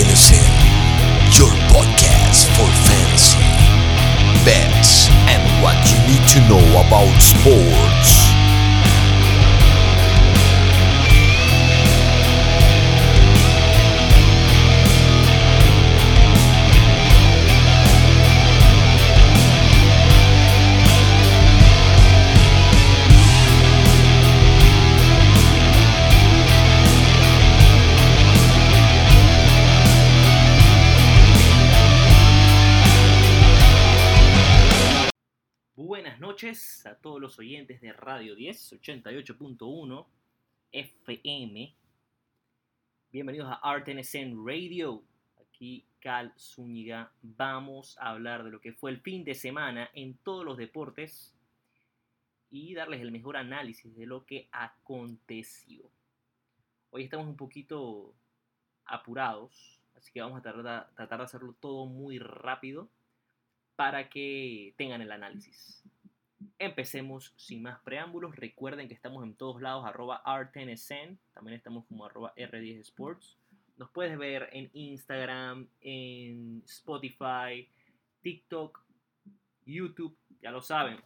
RTNC, your podcast for fantasy, bets, and what you need to know about sports. Todos los oyentes de Radio 10, 88.1 FM. Bienvenidos a RTNSN Radio. Aquí Cal Zúñiga. Vamos a hablar de lo que fue el fin de semana en todos los deportes y darles el mejor análisis de lo que aconteció. Hoy estamos un poquito apurados, así que vamos a tratar, tratar de hacerlo todo muy rápido para que tengan el análisis. Empecemos sin más preámbulos. Recuerden que estamos en todos lados, arroba R10SN. También estamos como arroba R10 Sports. Nos puedes ver en Instagram, en Spotify, TikTok, YouTube. Ya lo saben.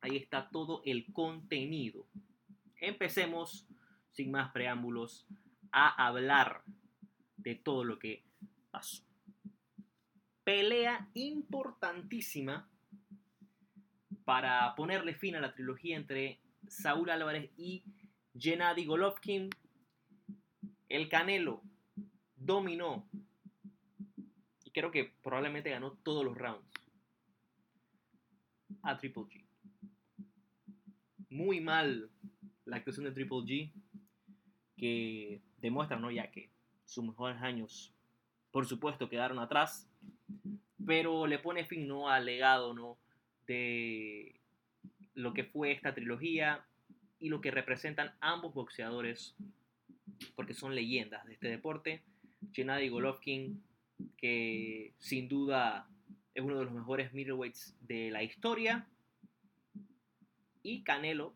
Ahí está todo el contenido. Empecemos sin más preámbulos a hablar de todo lo que pasó pelea importantísima para ponerle fin a la trilogía entre Saúl Álvarez y Gennady Golovkin. El Canelo dominó y creo que probablemente ganó todos los rounds a Triple G. Muy mal la actuación de Triple G que demuestra, ¿no? Ya que sus mejores años, por supuesto, quedaron atrás pero le pone fin ¿no? al legado ¿no? De lo que fue esta trilogía y lo que representan ambos boxeadores, porque son leyendas de este deporte. Gennady Golovkin, que sin duda es uno de los mejores middleweights de la historia, y Canelo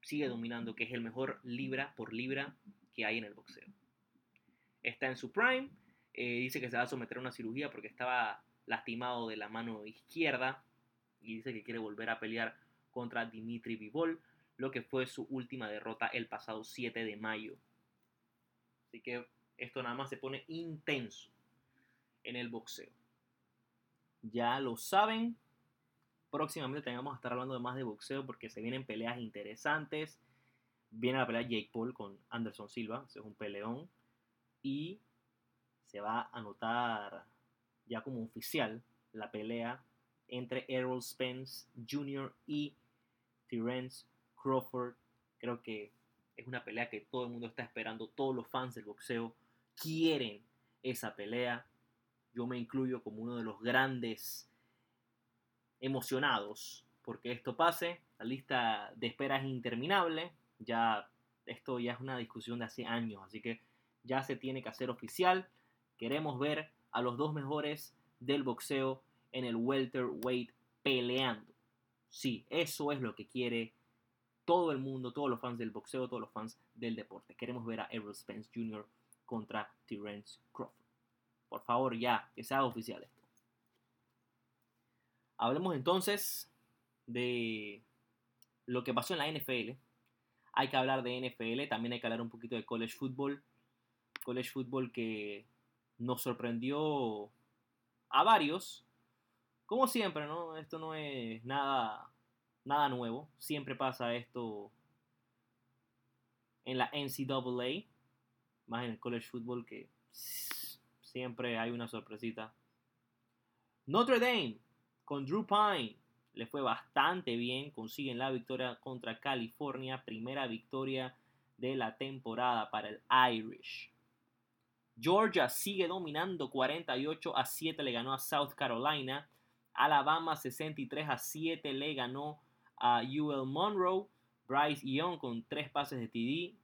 sigue dominando, que es el mejor libra por libra que hay en el boxeo. Está en su prime, eh, dice que se va a someter a una cirugía porque estaba lastimado de la mano izquierda y dice que quiere volver a pelear contra Dimitri Vivol, lo que fue su última derrota el pasado 7 de mayo. Así que esto nada más se pone intenso en el boxeo. Ya lo saben. Próximamente tengamos a estar hablando de más de boxeo porque se vienen peleas interesantes. Viene la pelea Jake Paul con Anderson Silva, ese es un peleón. Y se va a anotar ya como oficial la pelea entre Errol Spence Jr. y Terence Crawford. Creo que es una pelea que todo el mundo está esperando, todos los fans del boxeo quieren esa pelea. Yo me incluyo como uno de los grandes emocionados porque esto pase. La lista de espera es interminable. Ya esto ya es una discusión de hace años, así que ya se tiene que hacer oficial. Queremos ver a los dos mejores del boxeo en el welterweight peleando. Sí, eso es lo que quiere todo el mundo, todos los fans del boxeo, todos los fans del deporte. Queremos ver a Errol Spence Jr. contra Terence Crawford. Por favor, ya, que sea oficial esto. Hablemos entonces de lo que pasó en la NFL. Hay que hablar de NFL, también hay que hablar un poquito de college football. College football que nos sorprendió a varios. Como siempre, ¿no? Esto no es nada, nada nuevo. Siempre pasa esto en la NCAA, más en el college football, que siempre hay una sorpresita. Notre Dame con Drew Pine le fue bastante bien. Consiguen la victoria contra California. Primera victoria de la temporada para el Irish. Georgia sigue dominando 48 a 7 le ganó a South Carolina. Alabama 63 a 7 le ganó a UL Monroe. Bryce Young con 3 pases de TD,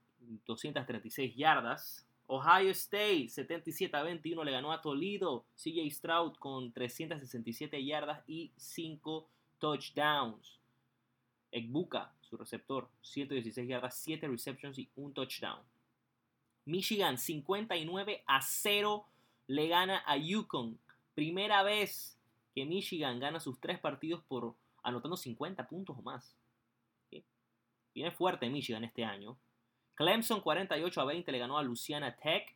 236 yardas. Ohio State 77 a 21 le ganó a Toledo. CJ Stroud con 367 yardas y 5 touchdowns. Egbuka, su receptor, 116 yardas, 7 receptions y 1 touchdown. Michigan 59 a 0 le gana a Yukon. Primera vez que Michigan gana sus tres partidos por anotando 50 puntos o más. Viene fuerte Michigan este año. Clemson 48 a 20 le ganó a Louisiana Tech.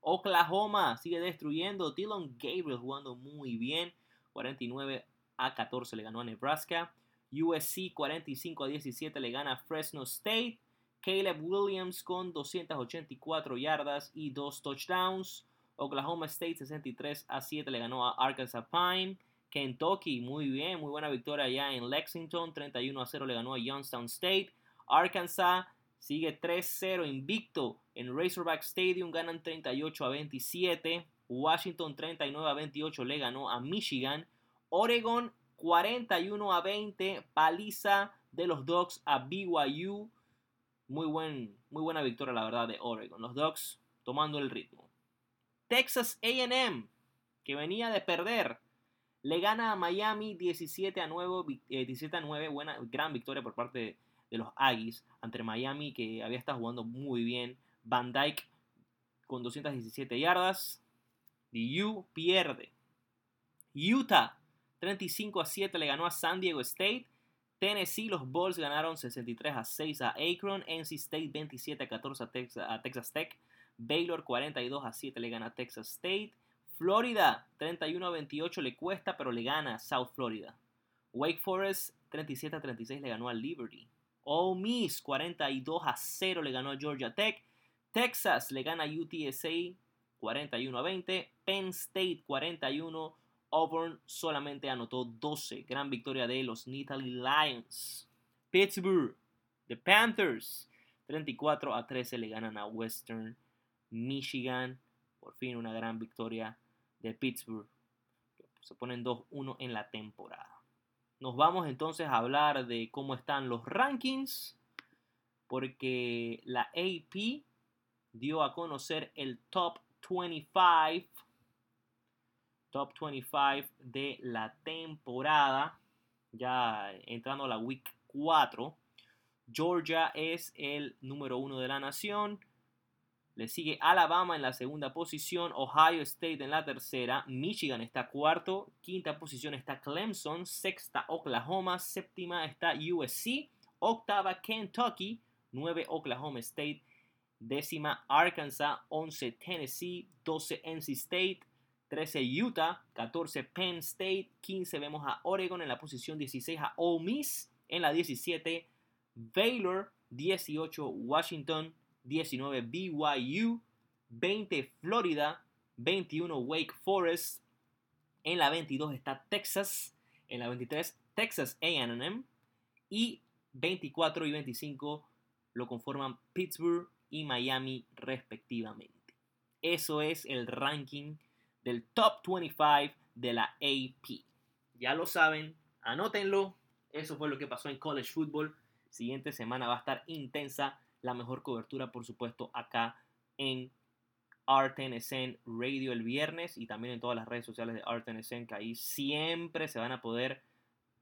Oklahoma sigue destruyendo. Dylan Gabriel jugando muy bien. 49 a 14 le ganó a Nebraska. USC 45 a 17 le gana a Fresno State. Caleb Williams con 284 yardas y 2 touchdowns. Oklahoma State 63 a 7 le ganó a Arkansas Pine. Kentucky, muy bien, muy buena victoria allá en Lexington. 31 a 0 le ganó a Youngstown State. Arkansas sigue 3-0 invicto en Razorback Stadium. Ganan 38 a 27. Washington 39 a 28 le ganó a Michigan. Oregon 41 a 20. Paliza de los Dogs a BYU. Muy, muy buena victoria, la verdad, de Oregon. Los Dogs tomando el ritmo. Texas AM, que venía de perder, le gana a Miami 17 a 9, 17 a 9 buena, gran victoria por parte de, los Aggies ante Miami, que había estado jugando muy bien. Van Dyke con 217 yardas. DU pierde. Utah 35 a 7 le ganó a San Diego State. Tennessee, los Bulls ganaron 63 a 6 a Akron. NC State 27 a 14 a Texas, a Texas Tech. Baylor 42 a 7 le gana a Texas State. Florida 31 a 28 le cuesta, pero le gana a South Florida. Wake Forest 37 a 36 le ganó a Liberty. Ole Miss 42 a 0 le ganó a Georgia Tech. Texas le gana a UTSA 41 a 20. Penn State 41. Auburn solamente anotó 12. Gran victoria de los Nittany Lions. Pittsburgh, The Panthers 34 a 13 le ganan a Western Michigan. Por fin una gran victoria de Pittsburgh. Se ponen 2-1 en la temporada. Nos vamos entonces a hablar de cómo están los rankings. Porque la AP dio a conocer el top 25. Top 25 de la temporada. Ya entrando a la week 4. Georgia es el número 1 de la nación. Le sigue Alabama en la segunda posición, Ohio State en la tercera, Michigan está cuarto, quinta posición está Clemson, sexta Oklahoma, séptima está USC, octava Kentucky, nueve Oklahoma State, décima Arkansas, once Tennessee, doce NC State, 13 Utah, 14 Penn State, 15 vemos a Oregon en la posición 16 a Ole Miss, en la 17 Baylor, 18 Washington, 19 BYU, 20 Florida, 21 Wake Forest, en la 22 está Texas, en la 23 Texas AM y 24 y 25 lo conforman Pittsburgh y Miami respectivamente. Eso es el ranking del top 25 de la AP. Ya lo saben, anótenlo. Eso fue lo que pasó en college football. Siguiente semana va a estar intensa la mejor cobertura, por supuesto, acá en RTNSN Radio el viernes y también en todas las redes sociales de RTNSN, que ahí siempre se van a poder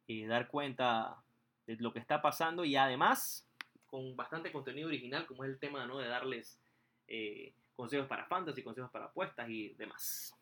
eh, dar cuenta de lo que está pasando y además con bastante contenido original, como es el tema ¿no? de darles eh, consejos para fantasy, consejos para apuestas y demás.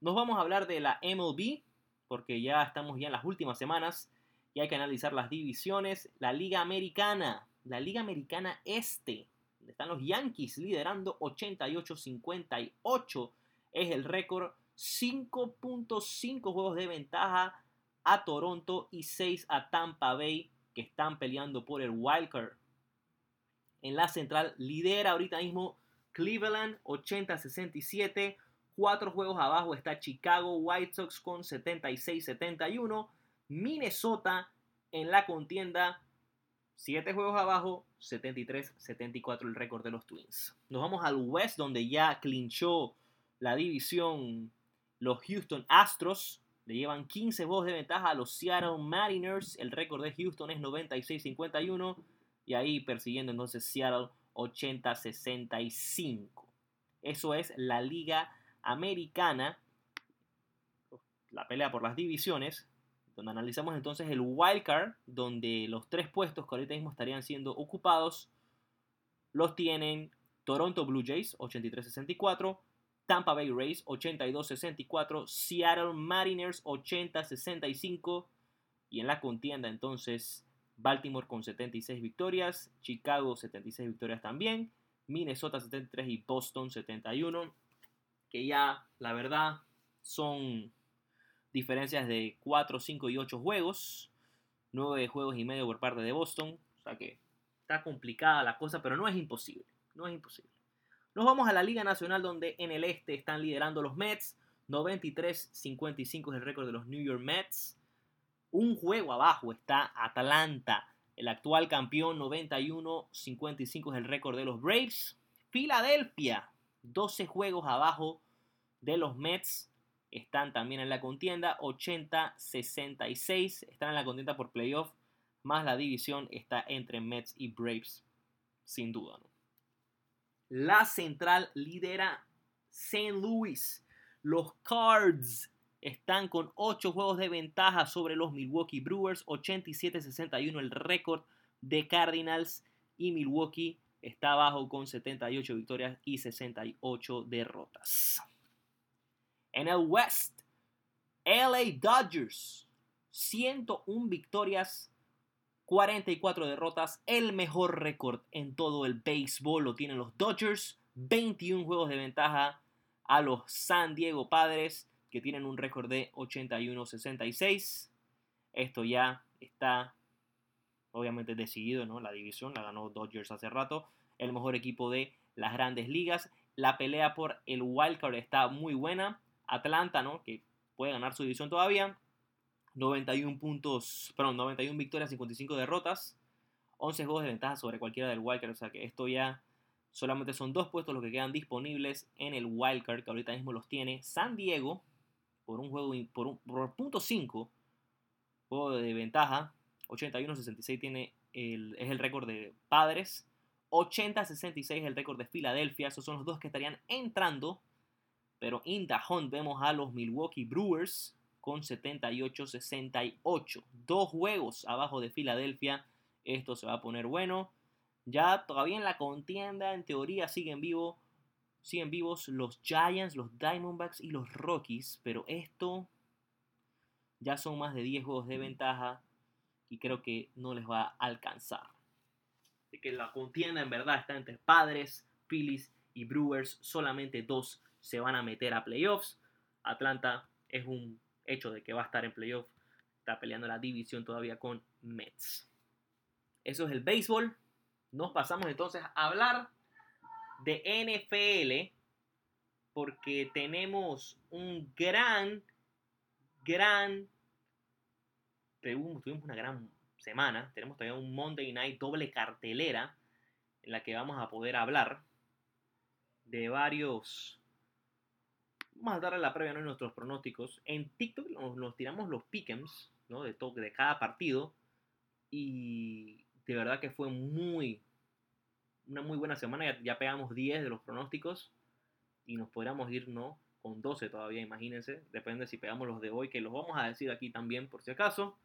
Nos vamos a hablar de la MLB, porque ya estamos ya en las últimas semanas y hay que analizar las divisiones. La Liga Americana, la Liga Americana Este, donde están los Yankees liderando 88-58, es el récord 5.5 juegos de ventaja a Toronto y 6 a Tampa Bay que están peleando por el wildcard. En la central lidera ahorita mismo Cleveland 80-67. Cuatro juegos abajo está Chicago White Sox con 76-71. Minnesota en la contienda 7 juegos abajo, 73-74 el récord de los Twins. Nos vamos al West, donde ya clinchó la división los Houston Astros. Le llevan 15 juegos de ventaja a los Seattle Mariners. El récord de Houston es 96-51. Y ahí persiguiendo entonces Seattle 80-65. Eso es la Liga Americana. La pelea por las divisiones donde analizamos entonces el wildcard, donde los tres puestos que ahorita mismo estarían siendo ocupados los tienen Toronto Blue Jays 83-64, Tampa Bay Rays 82-64, Seattle Mariners 80-65 y en la contienda entonces Baltimore con 76 victorias, Chicago 76 victorias también, Minnesota 73 y Boston 71, que ya la verdad son diferencias de 4, 5 y 8 juegos, 9 juegos y medio por parte de Boston, o sea que está complicada la cosa, pero no es imposible, no es imposible. Nos vamos a la Liga Nacional donde en el este están liderando los Mets, 93-55 es el récord de los New York Mets. Un juego abajo está Atlanta, el actual campeón, 91-55 es el récord de los Braves. Filadelfia, 12 juegos abajo de los Mets, están también en la contienda, 80-66, están en la contienda por playoff, más la división está entre Mets y Braves, sin duda. La central lidera St. Louis. Los Cards están con 8 juegos de ventaja sobre los Milwaukee Brewers, 87-61 el récord de Cardinals y Milwaukee está abajo con 78 victorias y 68 derrotas. En el West, LA Dodgers, 101 victorias, 44 derrotas, el mejor récord en todo el béisbol lo tienen los Dodgers, 21 juegos de ventaja a los San Diego Padres, que tienen un récord de 81-66. Esto ya está obviamente decidido, ¿no? La división la ganó Dodgers hace rato, el mejor equipo de las grandes ligas. La pelea por el wildcard está muy buena. Atlanta, ¿no? Que puede ganar su división todavía. 91 puntos, perdón, 91 victorias, 55 derrotas. 11 juegos de ventaja sobre cualquiera del wildcard. O sea que esto ya solamente son dos puestos los que quedan disponibles en el wildcard, que ahorita mismo los tiene San Diego por un juego, por, un, por punto 5, juego de ventaja. 81-66 tiene el, es el récord de Padres. 80-66 es el récord de Filadelfia. Esos son los dos que estarían entrando pero in the hunt vemos a los Milwaukee Brewers con 78-68. Dos juegos abajo de Filadelfia. Esto se va a poner bueno. Ya todavía en la contienda, en teoría, siguen vivos. Siguen vivos los Giants, los Diamondbacks y los Rockies. Pero esto ya son más de 10 juegos de ventaja. Y creo que no les va a alcanzar. Así que la contienda en verdad está entre Padres, Phillies y Brewers. Solamente dos se van a meter a playoffs. Atlanta es un hecho de que va a estar en playoffs. Está peleando la división todavía con Mets. Eso es el béisbol. Nos pasamos entonces a hablar de NFL porque tenemos un gran, gran, tuvimos una gran semana, tenemos todavía un Monday Night doble cartelera en la que vamos a poder hablar de varios vamos a darle la previa ¿no? nuestros pronósticos. En TikTok nos, tiramos los pick'ems de, de cada partido. Y de verdad que fue muy, una muy buena semana. Ya, pegamos 10 de los pronósticos. Y nos podríamos ir ¿no? con 12 todavía, imagínense. Depende si pegamos los de hoy, que los vamos a decir aquí también por si acaso.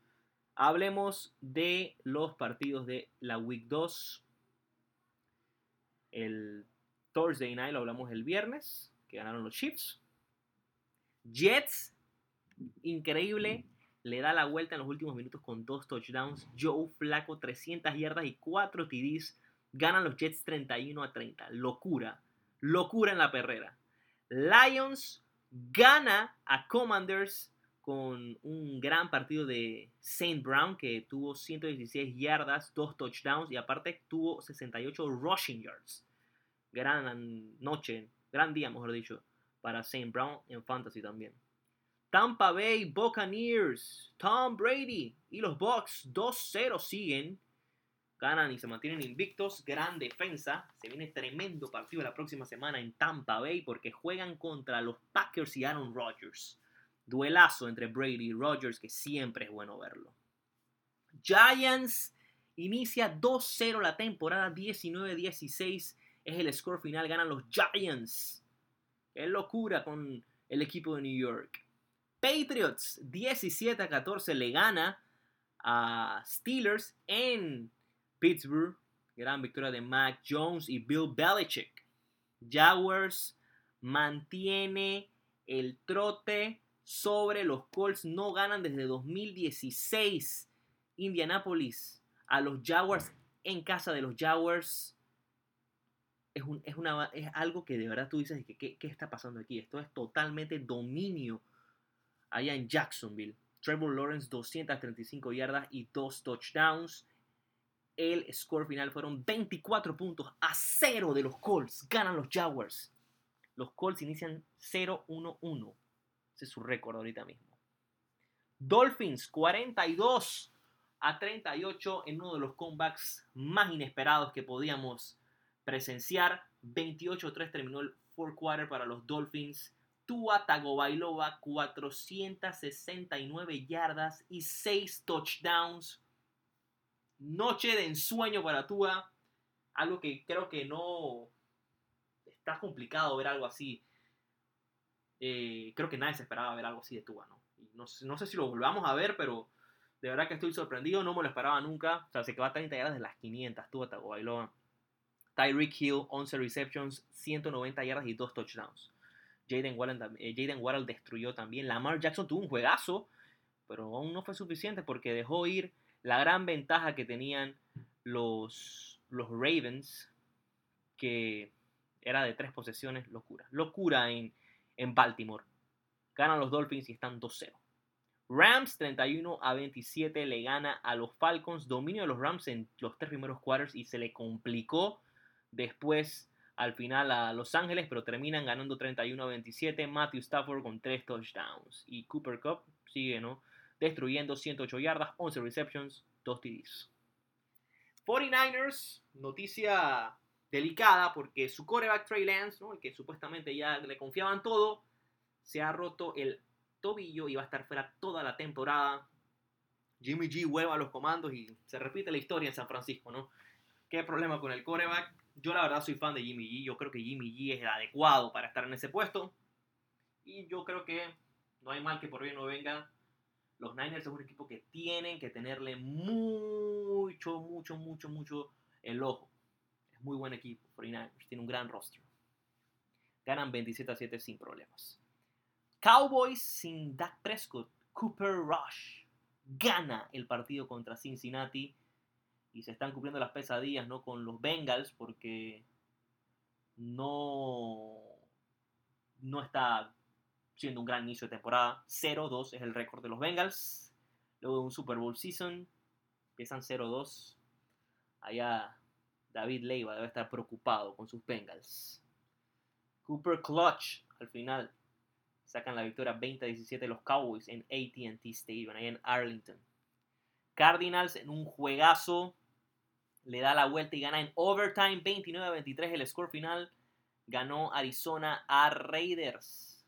Hablemos de los partidos de la Week 2. El Thursday Night lo hablamos el viernes, que ganaron los Chiefs. Jets, increíble, le da la vuelta en los últimos minutos con dos touchdowns. Joe Flaco, 300 yardas y 4 TDs. Ganan los Jets 31 a 30. Locura, locura en la perrera. Lions gana a Commanders con un gran partido de Saint Brown que tuvo 116 yardas, 2 touchdowns y aparte tuvo 68 rushing yards. Gran noche, gran día, mejor dicho, para St. Brown en Fantasy también. Tampa Bay Buccaneers, Tom Brady y los Bucks 2-0 siguen. Ganan y se mantienen invictos. Gran defensa. Se viene tremendo partido la próxima semana en Tampa Bay porque juegan contra los Packers y Aaron Rodgers. Duelazo entre Brady y Rodgers que siempre es bueno verlo. Giants inicia 2-0 la temporada 19-16. Es el score final. Ganan los Giants. Es locura con el equipo de New York. Patriots 17 a 14 le gana a Steelers en Pittsburgh. Gran victoria de Mac Jones y Bill Belichick. Jaguars mantiene el trote sobre los Colts. No ganan desde 2016. Indianapolis a los Jaguars en casa de los Jaguars. Es, es, una, es algo que de verdad tú dices, ¿qué, ¿qué está pasando aquí? Esto es totalmente dominio allá en Jacksonville. Trevor Lawrence 235 yardas y 2 touchdowns. El score final fueron 24 puntos a 0 de los Colts. Ganan los Jaguars. Los Colts inician 0-1-1. Ese es su récord ahorita mismo. Dolphins 42 a 38 en uno de los comebacks más inesperados que podíamos presenciar. 28-3 terminó el fourth quarter para los Dolphins. Tua Tagovailoa 469 yardas y 6 touchdowns. Noche de ensueño para Tua. Algo que creo que no está complicado ver algo así. Eh, creo que nadie se esperaba ver algo así de Tua, ¿no? no, no, sé si lo volvamos a ver, pero de verdad que estoy sorprendido. No me lo esperaba nunca. O sea, se quedó a 30 yardas de las 500. Tua Tagovailoa. Tyreek Hill, 11 receptions, 190 yardas y 2 touchdowns. Jaden Waddle, eh, destruyó también. Lamar Jackson tuvo un juegazo, pero aún no fue suficiente porque dejó ir la gran ventaja que tenían los, los Ravens, que era de tres posesiones, locura. Locura en, en Baltimore. Ganan los Dolphins y están 2-0. Rams 31 a 27 le gana a los Falcons. Dominio de los Rams en los tres primeros quarters y se le complicó después al final a Los Ángeles, pero terminan ganando 31 a 27. Matthew Stafford con 3 touchdowns. Y Cooper Cup sigue, ¿no? Destruyendo 108 yardas, 11 receptions, 2 TDs. 49ers, noticia delicada porque su coreback Trey Lance, ¿no? el que supuestamente ya le confiaban todo, se ha roto el tobillo y va a estar fuera toda la temporada. Jimmy G vuelve a los comandos y se repite la historia en San Francisco, ¿no? ¿Qué problema con el coreback? Yo la verdad soy fan de Jimmy G. Yo creo que Jimmy G es el adecuado para estar en ese puesto. Y yo creo que no hay mal que por bien no venga. Los Niners es un equipo que tienen que tenerle mucho, mucho, mucho, mucho el ojo. Es muy buen equipo, 49ers. Tiene un gran roster. Ganan 27 a 7 sin problemas. Cowboys sin Dak Prescott. Cooper Rush gana el partido contra Cincinnati y se están cumpliendo las pesadillas ¿no? con los Bengals porque no, no está siendo un gran inicio de temporada. 0-2 es el récord de los Bengals. Luego de un Super Bowl season, empiezan 0-2. Allá David Leiva debe estar preocupado con sus Bengals. Cooper Clutch al final sacan la victoria 20-17 los Cowboys en ATT Stadium, ahí en Arlington. Cardinals en un juegazo le da la vuelta y gana en overtime 29-23 el score final. Ganó Arizona a Raiders.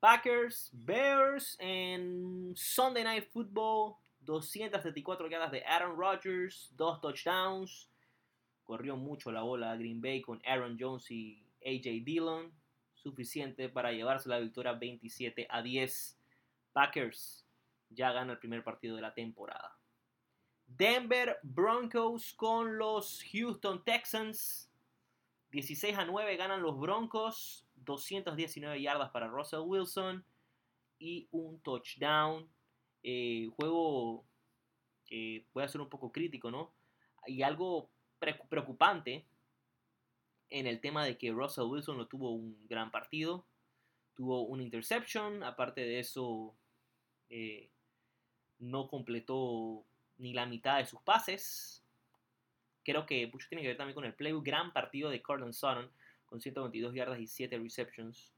Packers, Bears en Sunday Night Football. 274 yardas de Aaron Rodgers, dos touchdowns. Corrió mucho la bola a Green Bay con Aaron Jones y AJ Dillon. Suficiente para llevarse la victoria 27 a 10. Packers ya gana el primer partido de la temporada. Denver Broncos con los Houston Texans. 16 a 9 ganan los Broncos. 219 yardas para Russell Wilson. Y un touchdown. Eh, juego que puede ser un poco crítico, ¿no? Y algo preocupante en el tema de que Russell Wilson no tuvo un gran partido. Tuvo una interception. Aparte de eso, eh, no completó ni la mitad de sus pases. Creo que mucho tiene que ver también con el play. Gran partido de Cortland Sutton con 122 yardas y 7 receptions.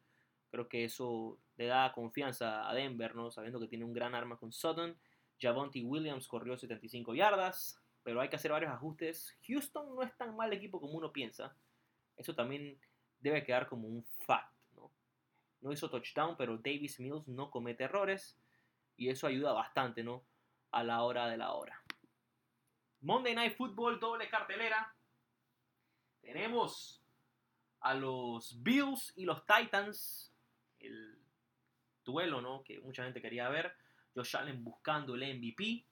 Creo que eso le da confianza a Denver, ¿no? Sabiendo que tiene un gran arma con Sutton. Javonte Williams corrió 75 yardas, pero hay que hacer varios ajustes. Houston no es tan mal equipo como uno piensa. Eso también debe quedar como un fact, ¿no? No hizo touchdown, pero Davis Mills no comete errores y eso ayuda bastante, ¿no? A la hora de la hora. Monday Night Football, doble cartelera. Tenemos a los Bills y los Titans. El duelo, ¿no? Que mucha gente quería ver. Josh Allen buscando el MVP.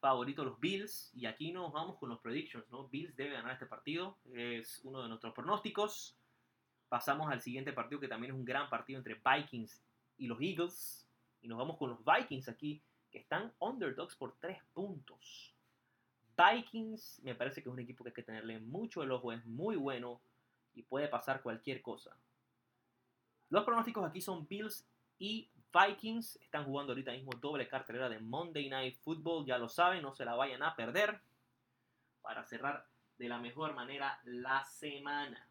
Favorito los Bills. Y aquí nos vamos con los predictions, ¿no? Bills debe ganar este partido. Es uno de nuestros pronósticos. Pasamos al siguiente partido que también es un gran partido entre Vikings y los Eagles. Y nos vamos con los Vikings aquí, están underdogs por 3 puntos. Vikings me parece que es un equipo que hay que tenerle mucho el ojo, es muy bueno y puede pasar cualquier cosa. Los pronósticos aquí son Bills y Vikings. Están jugando ahorita mismo doble cartelera de Monday Night Football, ya lo saben, no se la vayan a perder para cerrar de la mejor manera la semana.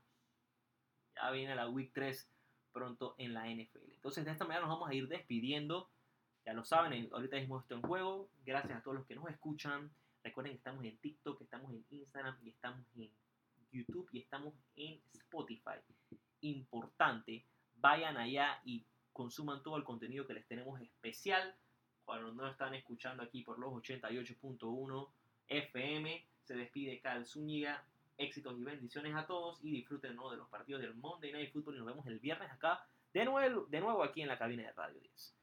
Ya viene la Week 3 pronto en la NFL. Entonces de esta manera nos vamos a ir despidiendo. Ya lo saben, ahorita mismo esto en juego. Gracias a todos los que nos escuchan. Recuerden que estamos en TikTok, estamos en Instagram y estamos en YouTube y estamos en Spotify. Importante, vayan allá y consuman todo el contenido que les tenemos especial. Cuando no están escuchando aquí por los 88.1 FM, se despide Cal Zúñiga. Éxitos y bendiciones a todos y disfruten de los partidos del Monday Night Football y nos vemos el viernes acá de nuevo, de nuevo aquí en la cabina de Radio 10.